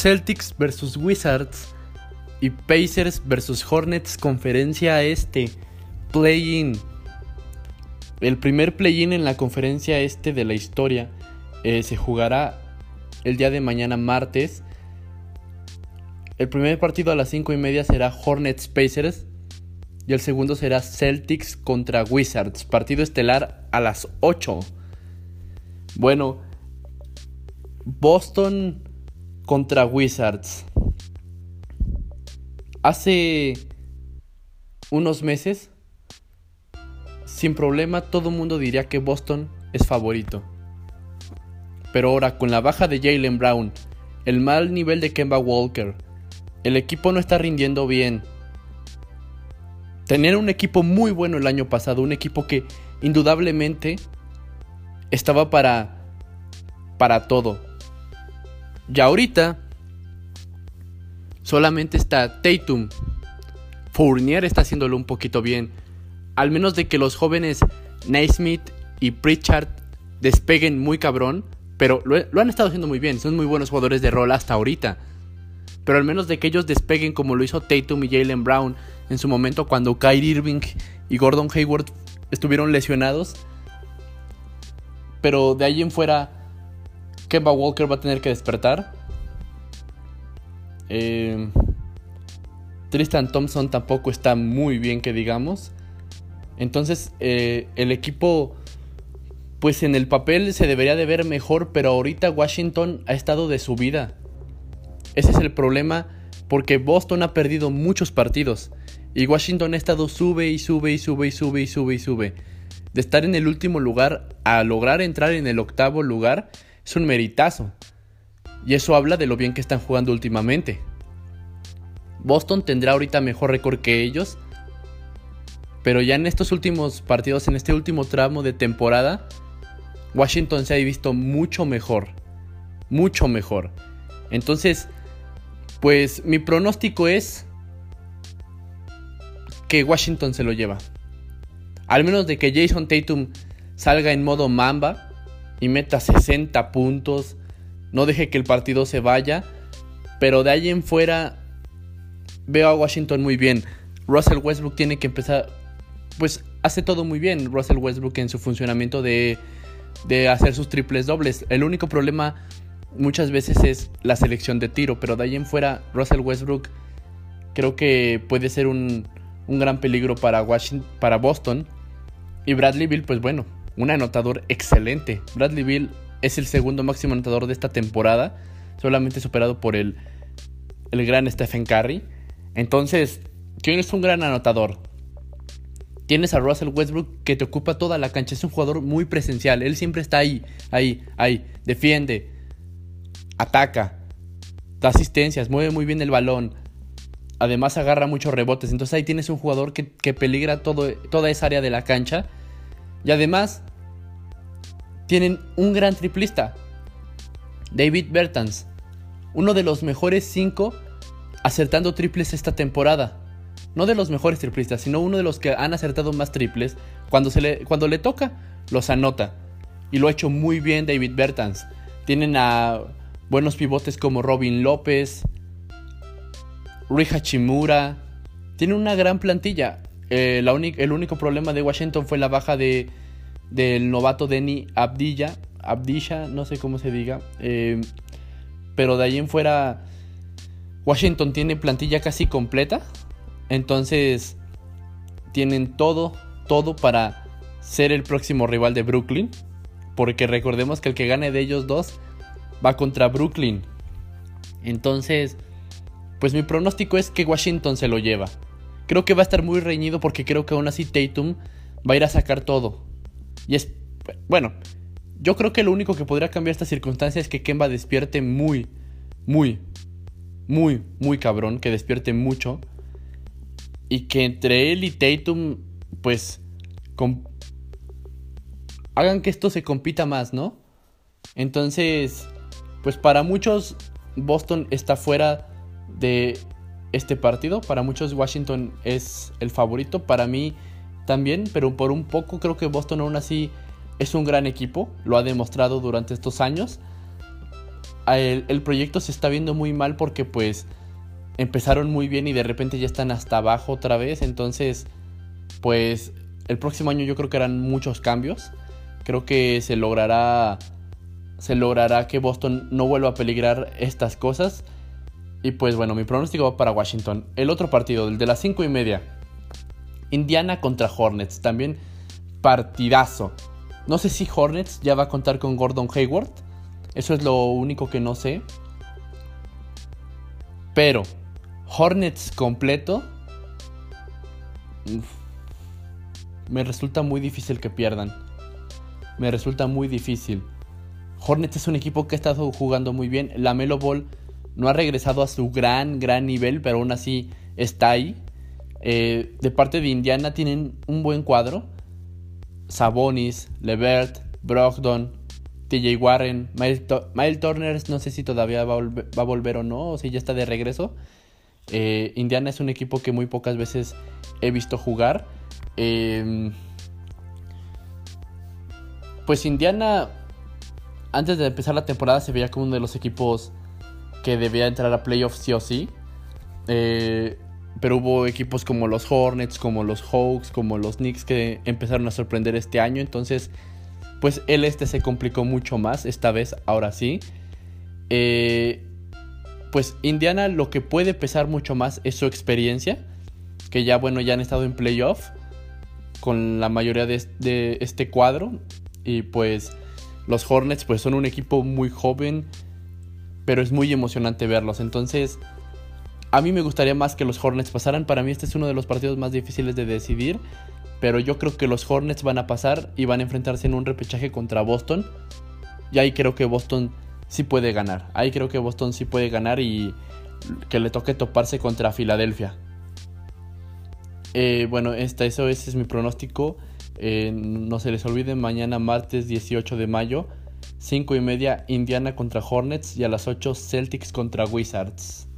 Celtics versus Wizards y Pacers versus Hornets conferencia este play-in. El primer play-in en la conferencia este de la historia eh, se jugará el día de mañana martes. El primer partido a las 5 y media será Hornets Pacers y el segundo será Celtics contra Wizards. Partido estelar a las 8. Bueno, Boston contra Wizards. Hace unos meses, sin problema, todo el mundo diría que Boston es favorito. Pero ahora, con la baja de Jalen Brown, el mal nivel de Kemba Walker, el equipo no está rindiendo bien. Tener un equipo muy bueno el año pasado, un equipo que indudablemente estaba para para todo. Y ahorita solamente está Tatum. Fournier está haciéndolo un poquito bien. Al menos de que los jóvenes Naismith y Pritchard despeguen muy cabrón. Pero lo, lo, han estado haciendo muy bien. Son muy buenos jugadores de rol hasta ahorita. Pero al menos de que ellos despeguen como lo hizo Tatum y Jalen Brown en su momento cuando Kyrie Irving y Gordon Hayward estuvieron lesionados. Pero de ahí en fuera Kemba Walker va a tener que despertar. Eh, Tristan Thompson tampoco está muy bien que digamos. Entonces eh, el equipo pues en el papel se debería de ver mejor, pero ahorita Washington ha estado de subida. Ese es el problema porque Boston ha perdido muchos partidos y Washington ha estado sube y sube y sube y sube y sube y sube. De estar en el último lugar a lograr entrar en el octavo lugar es un meritazo. Y eso habla de lo bien que están jugando últimamente. Boston tendrá ahorita mejor récord que ellos. Pero ya en estos últimos partidos, en este último tramo de temporada, Washington se ha visto mucho mejor. Mucho mejor. Entonces, pues mi pronóstico es que Washington se lo lleva. Al menos de que Jason Tatum salga en modo mamba y meta 60 puntos. No deje que el partido se vaya. Pero de ahí en fuera veo a Washington muy bien. Russell Westbrook tiene que empezar. Pues hace todo muy bien Russell Westbrook en su funcionamiento de, de hacer sus triples dobles. El único problema muchas veces es la selección de tiro. Pero de ahí en fuera Russell Westbrook creo que puede ser un, un gran peligro para, Washington, para Boston. Y Bradley Bill, pues bueno, un anotador excelente. Bradley Bill es el segundo máximo anotador de esta temporada, solamente superado por el, el gran Stephen Curry. Entonces, tienes un gran anotador. Tienes a Russell Westbrook que te ocupa toda la cancha. Es un jugador muy presencial. Él siempre está ahí, ahí, ahí. Defiende, ataca, da asistencias, mueve muy bien el balón. Además agarra muchos rebotes. Entonces ahí tienes un jugador que, que peligra todo, toda esa área de la cancha y además, tienen un gran triplista, David Bertans, uno de los mejores 5 acertando triples esta temporada. No de los mejores triplistas, sino uno de los que han acertado más triples. Cuando, le, cuando le toca, los anota. Y lo ha hecho muy bien David Bertans. Tienen a buenos pivotes como Robin López, Rui Hachimura. Tienen una gran plantilla. Eh, el único problema de Washington fue la baja de, del novato Denny Abdilla, Abdisha, no sé cómo se diga. Eh, pero de ahí en fuera, Washington tiene plantilla casi completa. Entonces, tienen todo, todo para ser el próximo rival de Brooklyn. Porque recordemos que el que gane de ellos dos va contra Brooklyn. Entonces, pues mi pronóstico es que Washington se lo lleva. Creo que va a estar muy reñido porque creo que aún así Tatum va a ir a sacar todo. Y es, bueno, yo creo que lo único que podría cambiar esta circunstancia es que Kemba despierte muy, muy, muy, muy cabrón, que despierte mucho. Y que entre él y Tatum, pues, hagan que esto se compita más, ¿no? Entonces, pues para muchos Boston está fuera de este partido. Para muchos Washington es el favorito, para mí también, pero por un poco creo que Boston aún así es un gran equipo, lo ha demostrado durante estos años. el, el, proyecto se está viendo muy mal porque pues empezaron muy bien y de repente ya están hasta abajo otra vez. Entonces, pues el próximo año yo creo que harán muchos cambios. Creo que se logrará se logrará que Boston no vuelva a peligrar estas cosas. Y pues bueno, mi pronóstico va para Washington. El otro partido, el de las 5 y media. Indiana contra Hornets. También partidazo. No sé si Hornets ya va a contar con Gordon Hayward. Eso es lo único que no sé. Pero Hornets completo. me resulta muy difícil que pierdan. Me resulta muy difícil. Hornets es un equipo que ha estado jugando muy bien. La Melo Ball no ha regresado a su gran, gran nivel, pero aún así está ahí. Eh, de parte de Indiana tienen un buen cuadro. Sabonis, Levert, Brogdon, TJ Warren, Miles, Turner, no sé si todavía va a, volver, o no, o si ya está de regreso. Eh, Indiana es un equipo que muy pocas veces he visto jugar. Em, pues Indiana antes de empezar la temporada se veía como uno de los equipos que debía entrar a playoffs sí o sí. Eh, pero hubo equipos como los Hornets, como los Hawks, como los Knicks que empezaron a sorprender este año. Entonces, pues el este se complicó mucho más esta vez, ahora sí. Eh, pues Indiana lo que puede pesar mucho más es su experiencia. Que ya, bueno, ya han estado en playoff con la mayoría de, de este cuadro. Y pues los Hornets pues son un equipo muy joven, pero es muy emocionante verlos. Entonces, a mí me gustaría más que los Hornets pasaran. Para mí este es uno de los partidos más difíciles de decidir. Pero yo creo que los Hornets van a pasar y van a enfrentarse en un repechaje contra Boston. Y ahí creo que Boston sí puede ganar. Ahí creo que Boston sí puede ganar y que le toque toparse contra Filadelfia. Eh, bueno, esta, eso ese es mi pronóstico. Eh, no se les olvide, mañana martes 18 de mayo, 5 y media, Indiana contra Hornets y a las 8 Celtics contra Wizards.